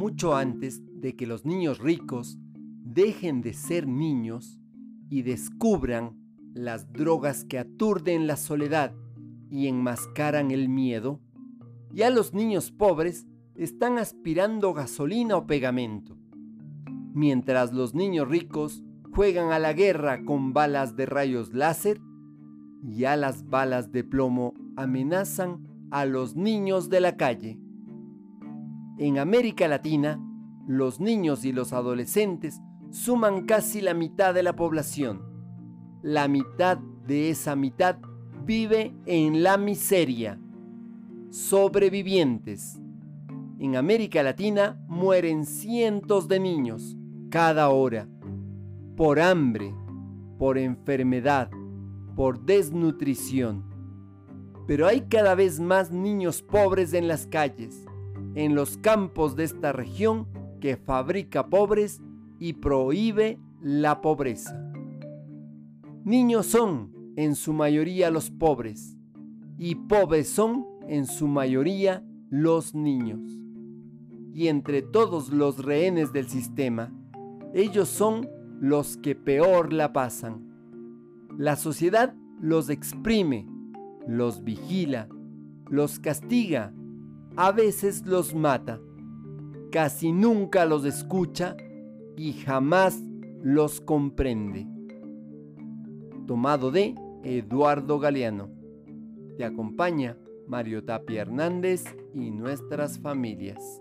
mucho antes de que los niños ricos dejen de ser niños y descubran las drogas que aturden la soledad y enmascaran el miedo, ya los niños pobres están aspirando gasolina o pegamento, mientras los niños ricos juegan a la guerra con balas de rayos láser, ya las balas de plomo amenazan a los niños de la calle. En América Latina, los niños y los adolescentes suman casi la mitad de la población. La mitad de esa mitad vive en la miseria. Sobrevivientes. En América Latina mueren cientos de niños cada hora por hambre, por enfermedad, por desnutrición. Pero hay cada vez más niños pobres en las calles en los campos de esta región que fabrica pobres y prohíbe la pobreza. Niños son en su mayoría los pobres y pobres son en su mayoría los niños. Y entre todos los rehenes del sistema, ellos son los que peor la pasan. La sociedad los exprime, los vigila, los castiga a veces los mata, casi nunca los escucha y jamás los comprende. Tomado de Eduardo Galeano. Te acompaña Mario Tapia Hernández y nuestras familias.